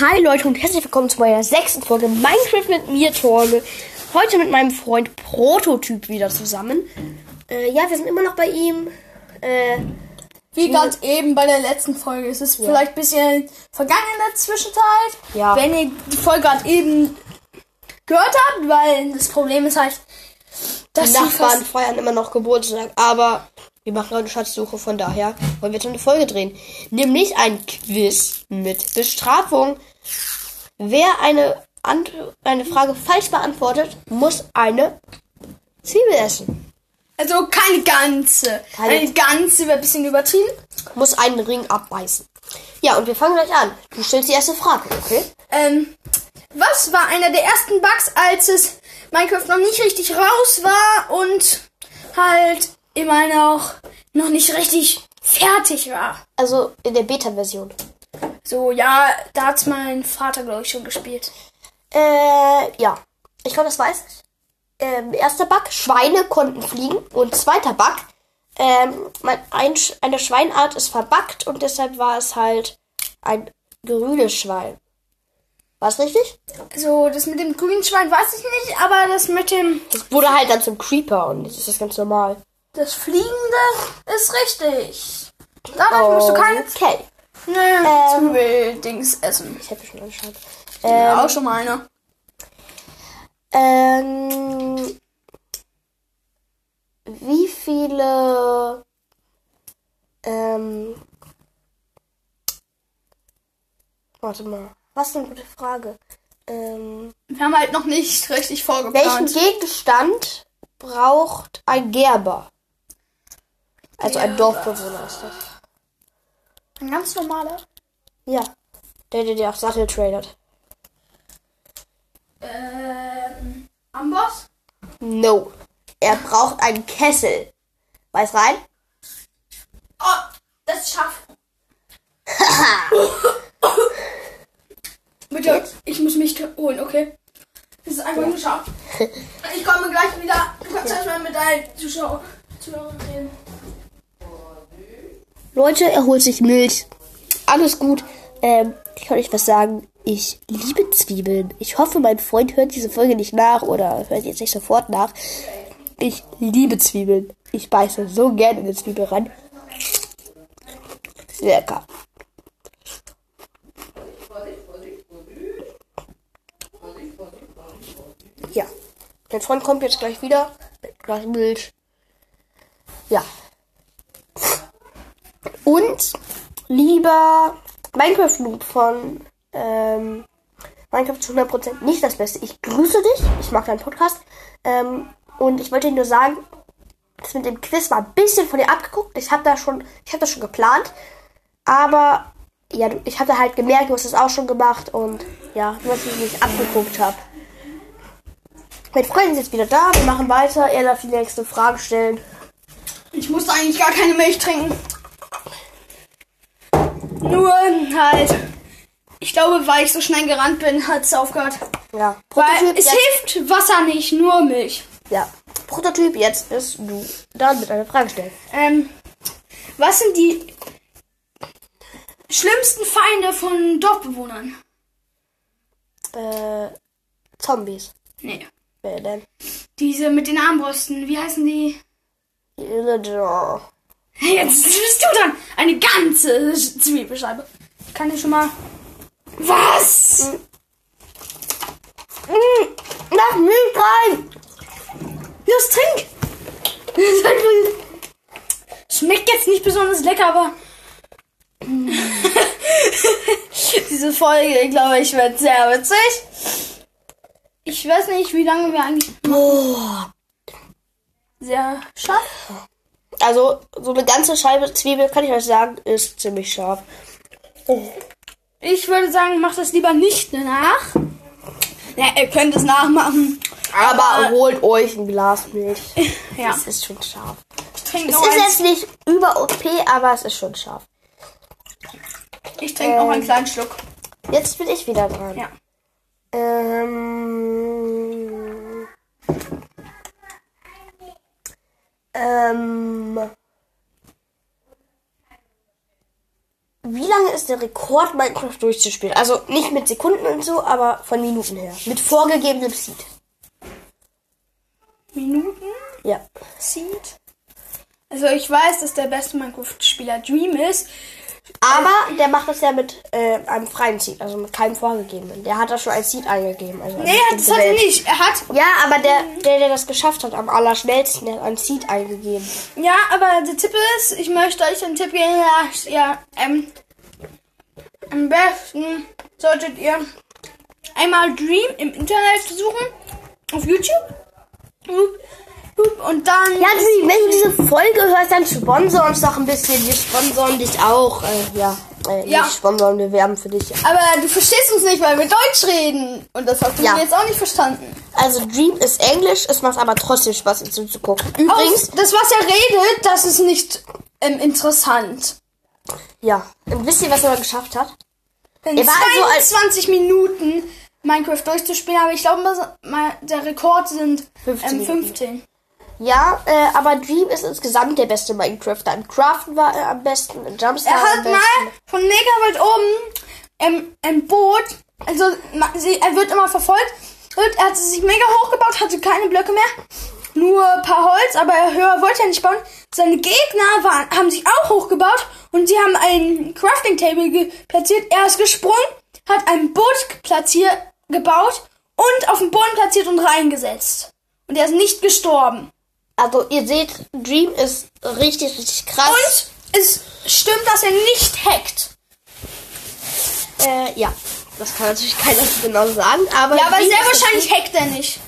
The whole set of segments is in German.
Hi Leute und herzlich willkommen zu meiner sechsten Folge Minecraft mit mir, Torge. Heute mit meinem Freund Prototyp wieder zusammen. Äh, ja, wir sind immer noch bei ihm. Äh, Wie ganz eben bei der letzten Folge. Es ist vielleicht ein bisschen vergangen in der Zwischenzeit. Ja. Wenn ihr die Folge gerade eben gehört habt, weil das Problem ist halt, dass die Nachbarn feiern immer noch Geburtstag, aber wir machen eine Schatzsuche, von daher wollen wir jetzt eine Folge drehen. Nämlich ein Quiz mit Bestrafung. Wer eine, Ant eine Frage falsch beantwortet, muss eine Zwiebel essen. also keine ganze. Keine- Eine ganze wäre ein bisschen übertrieben. Muss einen Ring abbeißen. Ja, und wir fangen gleich an. Du stellst die erste Frage, okay? Ähm, was war einer der ersten Bugs, als es Minecraft noch nicht richtig raus war und halt immer noch, noch nicht richtig fertig war? Also in der Beta-Version. So, ja, da hat's mein Vater, glaube ich, schon gespielt. Äh, ja. Ich glaube, das weiß ich. Ähm, erster Bug, Schweine konnten fliegen. Und zweiter Bug, ähm, mein, ein, eine Schweinart ist verbuggt und deshalb war es halt ein grünes Schwein. War es richtig? So, das mit dem grünen Schwein weiß ich nicht, aber das mit dem, Es wurde halt dann zum Creeper und jetzt ist das ganz normal. Das Fliegende ist richtig. Dadurch musst du keine Okay. ne, Zwiebel-Dings essen. Ich habe schon angeschaut. Ja, Ähm, auch schon mal eine. ähm, wie viele ähm, warte mal. Was ist eine gute Frage? Ähm, Wir haben halt noch nicht richtig welchen vorgeplant. Gegenstand braucht ein Gerber? Also ein. Dorfbewohner ist das. Ein ganz normaler. Ja. Der, der dir auch Sattel tradert. Ähm, Amboss? No. Er braucht einen Kessel. Weiß rein? Oh, das ist scharf. Bitte, ich muss mich holen, okay? Das ist einfach nur scharf. Ich komme gleich wieder. Du kannst erstmal mit deinen Zuschauer, Zuschauern reden. Leute, er holt sich Milch. Alles gut. Ähm, ich kann euch was sagen. Ich liebe Zwiebeln. Ich hoffe, mein Freund hört diese Folge nicht nach oder hört jetzt nicht sofort nach. Ich liebe Zwiebeln. Ich beiße so gerne in eine Zwiebel rein. Lecker. Ja. Mein Freund kommt jetzt gleich wieder. Mit Glas Milch. Ja. Und lieber Minecraft Noob von ähm, Minecraft zu 100% nicht das Beste. Ich grüße dich. Ich mag deinen Podcast. Ähm, und ich wollte dir nur sagen, das mit dem Quiz war ein bisschen von dir abgeguckt. Ich habe da schon, ich habe das schon geplant. Aber ja, ich hatte halt gemerkt, du hast das auch schon gemacht und ja, nur dass ich nicht abgeguckt habe. Mein Freund ist jetzt wieder da. Wir machen weiter. Er darf die nächste Frage stellen. Ich musste eigentlich gar keine Milch trinken. Nur halt. Ich glaube, weil ich so schnell gerannt bin, hat es aufgehört. Ja, Weil Prototyp es jetzt- hilft Wasser nicht, nur Milch. Ja. Prototyp, jetzt bist du dann mit einer Frage stellen. Ähm, was sind die schlimmsten Feinde von Dorfbewohnern? Äh, Zombies. Nee. Wer denn? Diese mit den Armbrüsten, wie heißen die? Jetzt bist du dran. Eine ganze Zwiebelscheibe. Ich kann dir schon mal. Was? Mach Milch rein! Los, trink! Schmeckt jetzt nicht besonders lecker, aber. Diese Folge, glaube ich, wird sehr witzig. Ich weiß nicht, wie lange wir eigentlich. Boah. Sehr scharf. Also, so eine ganze Scheibe Zwiebel, kann ich euch sagen, ist ziemlich scharf. Ich würde sagen, macht das lieber nicht nach. Ja, ihr könnt es nachmachen. Aber holt euch ein Glas Milch. Ja. Es ist schon scharf. Es ist jetzt nicht über OP, aber es ist schon scharf. Ich trinke noch einen kleinen Schluck. Jetzt bin ich wieder dran. Ja. Ähm. Ähm. wie lange ist der Rekord, Minecraft durchzuspielen? Also nicht mit Sekunden und so, aber von Minuten her. Mit vorgegebenem Seed. Minuten? Ja. Seed? Also ich weiß, dass der beste Minecraft-Spieler Dream ist. Aber der macht das ja mit äh, einem freien Seed, also mit keinem vorgegebenen. Der hat da schon ein Seed eingegeben. Also Nee, das hat er nicht. Er hat. Ja, aber der, der, der das geschafft hat, am allerschnellsten, der hat ein Seed eingegeben. Ja, aber der Tipp ist, ich möchte euch einen Tipp geben. Ja, ja ähm, am besten solltet ihr einmal Dream im Internet suchen. Auf YouTube. Und dann. Ja, Dream, wenn du diese Folge hörst, dann sponsor uns doch ein bisschen. Wir sponsoren dich auch. Äh, ja, äh, Ja. nicht sponsoren, wir werben für dich. Aber du verstehst uns nicht, weil wir Deutsch reden. Und das hast du Ja. jetzt auch nicht verstanden. Also Dream ist Englisch, es macht aber trotzdem Spaß, ihm zuzugucken. Übrigens, das, was er redet, das ist nicht ähm, interessant. ja, und wisst ihr, was er mal geschafft hat? In Er war also als- 22 Minuten Minecraft durchzuspielen, aber ich glaube, der Rekord sind 15 ähm, Minuten. 15. Ja, äh, aber Dream ist insgesamt der beste Minecrafter. Im Craften war er am besten, im Jumpstar Er am hat mal von Megawelt oben ähm, ein Boot, also sie, er wird immer verfolgt. Und er hat sich mega hochgebaut, hatte keine Blöcke mehr, nur ein paar Holz, aber er höher wollte er nicht bauen. Seine Gegner waren, haben sich auch hochgebaut und sie haben ein Crafting Table platziert. Er ist gesprungen, hat ein Boot platziert, gebaut und auf den Boden platziert und reingesetzt. Und er ist nicht gestorben. Also ihr seht, Dream ist richtig, richtig krass. Und es stimmt, dass er nicht hackt. Äh, ja, das kann natürlich keiner so genau sagen, aber... Ja, aber Dream sehr wahrscheinlich hackt er nicht.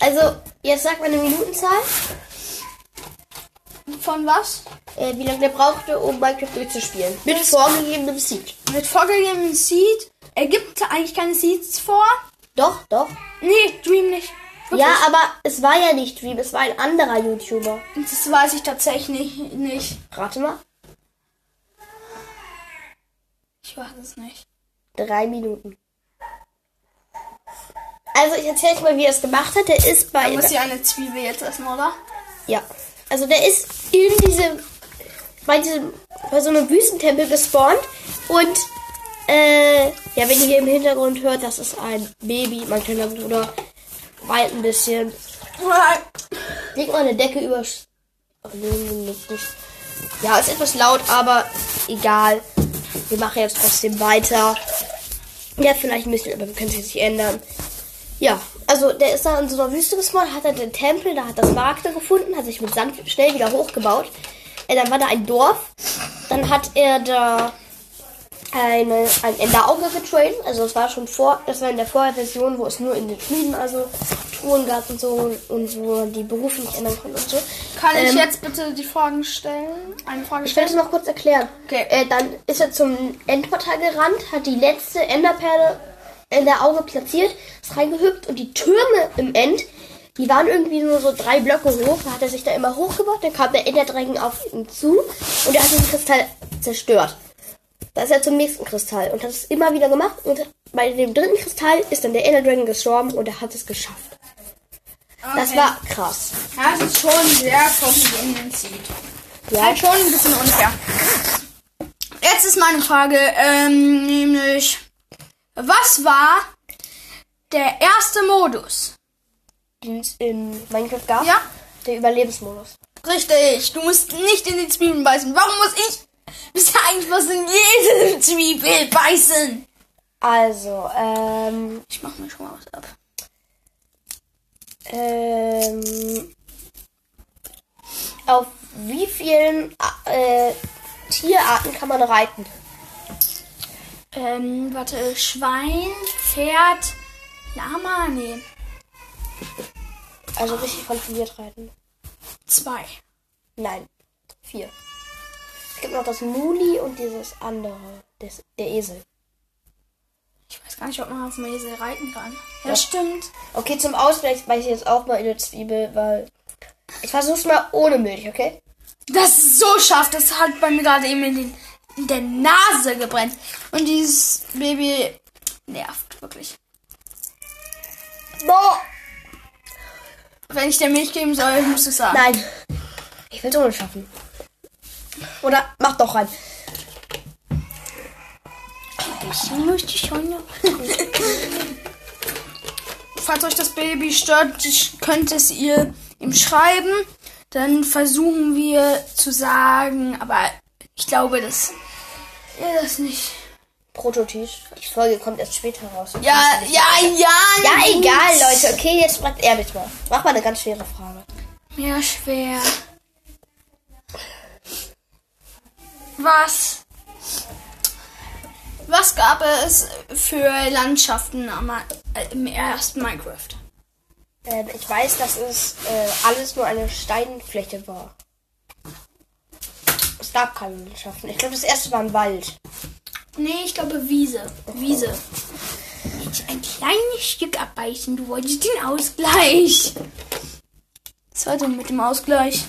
Also, jetzt sag mal eine Minutenzahl, Von was? äh, wie lange der brauchte, um Minecraft durchzuspielen. Mit vorgegebenem Seed. Mit vorgegebenem Seed. Er gibt eigentlich keine Seeds vor. Doch, doch. Nee, Dream nicht. Wirklich. Ja, aber es war ja nicht Dream, es war ein anderer YouTuber. Das weiß ich tatsächlich nicht. Rate mal. Ich weiß es nicht. Drei Minuten. Also ich erzähle euch mal, wie er es gemacht hat. Der ist bei... Da muss ja eine Zwiebel jetzt essen, oder? Ja. Also der ist in diesem, bei diesem, bei so einem Wüstentempel gespawnt und äh, ja, wenn ihr hier im Hintergrund hört, das ist ein Baby, mein kleiner Bruder, weint ein bisschen. Leg mal eine Decke über. Ach, nee, nee, nicht, nicht. Ja, ist etwas laut, aber egal. Wir machen jetzt trotzdem weiter. Ja, vielleicht ein bisschen, aber wir können es jetzt nicht ändern. Ja, also der ist da in so einer Wüste gespawnt, hat er den Tempel, da hat das Markte gefunden, hat sich mit Sand schnell wieder hochgebaut. Äh, dann war da ein Dorf. Dann hat er da eine, ein Enderauge getraint. Also das war schon vor, das war in der Vorversion, wo es nur in den Schmieden also Truhen gab und so und so die Berufe nicht ändern konnten und so. Kann ich Ähm, jetzt bitte die Fragen stellen? Eine Frage Ich will es stellen? noch kurz erklären. Okay. Äh, dann ist er zum Endportal gerannt, hat die letzte Enderperle in der Auge platziert, ist reingehüpft und die Türme im End, die waren irgendwie nur so drei Blöcke hoch. Da hat er sich da immer hochgebaut, dann kam der Enderdragon auf ihn zu und er hat den Kristall zerstört. Da ist er zum nächsten Kristall und hat es immer wieder gemacht und bei dem dritten Kristall ist dann der Enderdragon gestorben und er hat es geschafft. Das Okay. war krass. Das ist schon sehr Seed. Ja. Halt schon ein bisschen unfair. Jetzt ist meine Frage, ähm, nämlich, was war der erste Modus? Den es in Minecraft gab. Ja? Der Überlebensmodus. Richtig, du musst nicht in die Zwiebeln beißen. Warum muss ich eigentlich was in jede Zwiebel beißen? Also, ähm, Ich mach mir schon mal was ab. ähm, auf wie vielen äh, Tierarten kann man reiten? Ähm, warte, Schwein, Pferd, Lama, nee, Also richtig kontrolliert reiten. zwei. Nein, vier. Es gibt noch das Muli und dieses andere, das, der Esel. Ich weiß gar nicht, ob man auf dem Esel reiten kann. Ja, Ja. stimmt. Okay, zum Ausgleich beiße ich jetzt auch mal in eine Zwiebel, weil ich versuch's mal ohne Milch, okay? Das ist so scharf, das hat bei mir gerade eben in, den, in der Nase gebrennt. Und dieses Baby nervt wirklich. Boah! Wenn ich dir Milch geben soll, muss ich sagen. Nein, ich will's ohne schaffen. Oder mach doch rein. bisschen möchte ich schon noch. Falls euch das Baby stört, könnt es ihr ihm schreiben. Dann versuchen wir zu sagen, aber ich glaube, dass ihr das nicht. Prototyp. Die Folge kommt erst später raus. Ja, ja, ja. Ja, egal, Leute. Okay, jetzt fragt er mich mal. Mach mal eine ganz schwere Frage. Ja, schwer. Was? Was gab es für Landschaften am, äh, im ersten Minecraft? Ähm, ich weiß, dass es äh, alles nur eine Steinfläche war. Es gab keine Landschaften. Ich glaube, das erste war ein Wald. Nee, ich glaube Wiese. Wiese. Ich ein kleines Stück abbeißen. Du wolltest den Ausgleich. Was war denn mit dem Ausgleich?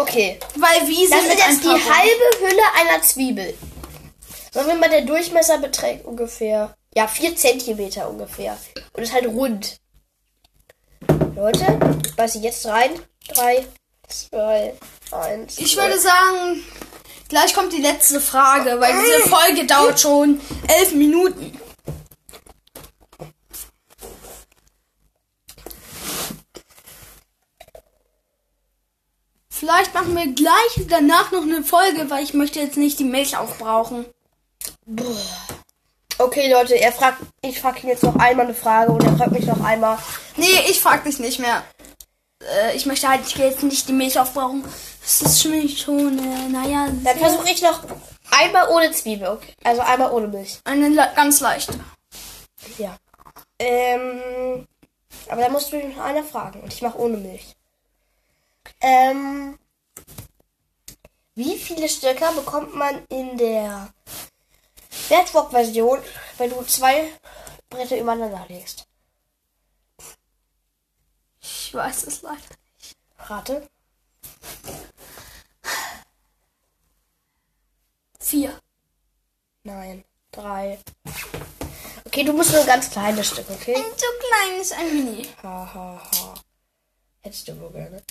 Okay. Weil Wiese Das ist jetzt die halbe Hülle einer Zwiebel. Sagen wir mal, der Durchmesser beträgt ungefähr, ja, 4 Zentimeter ungefähr. Und ist halt rund. Leute, ich beiße jetzt rein. 3, 2, 1. Ich würde sagen, gleich kommt die letzte Frage, weil diese Folge dauert schon elf Minuten. Vielleicht machen wir gleich danach noch eine Folge, weil ich möchte jetzt nicht die Milch aufbrauchen. Okay, Leute, er fragt, ich frage ihn jetzt noch einmal eine Frage und er fragt mich noch einmal. Nee, ich frag dich nicht mehr. Äh, ich möchte halt jetzt nicht die Milch aufbrauchen. Das ist schon, schon äh, naja, Dann versuche ich noch einmal ohne Zwiebel, okay? Also einmal ohne Milch. eine le ganz leichte. Ja. Ähm, aber dann musst du mich noch einer fragen und ich mache ohne Milch. Ähm, wie viele Stöcker bekommt man in der Bedrock-Version, wenn du zwei Bretter übereinander legst? Ich weiß es leider. Rate. Vier. Nein. Drei. Okay, du musst nur ein ganz kleines Stück, okay? Ein so kleines, ein Mini. Ha, ha, ha. Hättest du wohl gerne.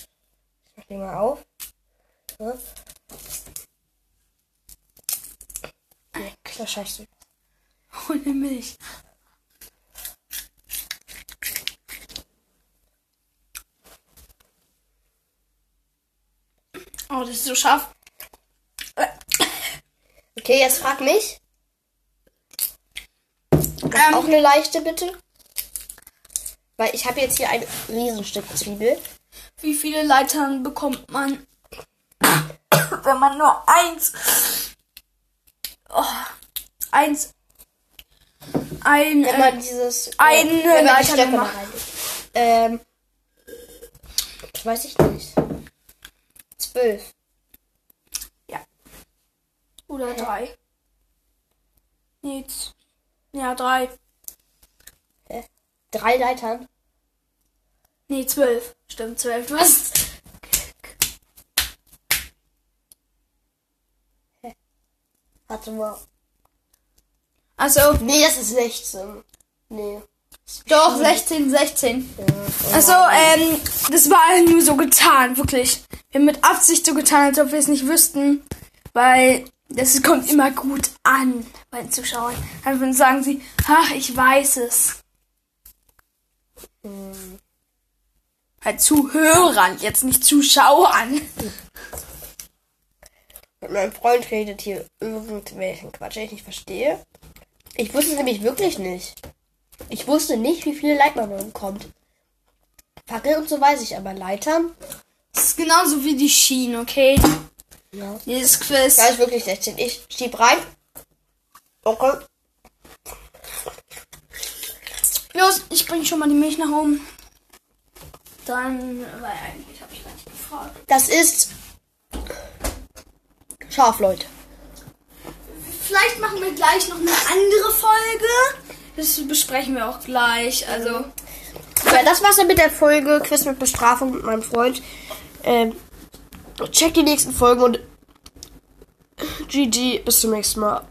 Ich den mal auf. So. Nee, das schaffst du. Ohne Milch. Oh, das ist so scharf. Okay, jetzt frag mich. Ähm, Auch eine leichte, bitte. Weil ich habe jetzt hier ein Riesenstück Zwiebel. Wie viele Leitern bekommt man, wenn man nur eins, oh, eins, ein, Wenn äh, man dieses... eine wenn man Leiter macht. Ähm... Das weiß ich nicht. Zwölf. oder drei. Nee, z- ja, drei. Drei Leitern. Nee, zwölf. Stimmt, zwölf. Du hast, Warte mal. also, Nee, das ist 16. Nee. doch, 16, 16. Ja, Also, ähm, das war nur so getan, wirklich. Wir haben mit Absicht so getan, als ob wir es nicht wüssten, weil das kommt immer gut an bei den Zuschauern. Dann sagen sie, ach, ich weiß es. Hm. Halt Zuhörern, jetzt nicht Zuschauern. Mit meinem Freund redet hier irgendwelchen Quatsch, den ich nicht verstehe. Ich wusste es nämlich wirklich nicht. Ich wusste nicht, wie viele Leitern man bekommt. Fackel und so weiß ich, aber Leitern? Das ist genauso wie die Schienen, okay? Ja. Dieses Quiz. Da ist wirklich 16. Ich schieb rein. Okay. Los, ich bring schon mal die Milch nach oben. Dann, weil eigentlich habe ich gar nicht gefragt. Das ist scharf, Leute. Vielleicht machen wir gleich noch eine andere Folge. Das besprechen wir auch gleich. Also, Ja, das war's dann mit der Folge Quiz mit Bestrafung mit meinem Freund. Ähm, checkt die nächsten Folgen und GG, bis zum nächsten Mal.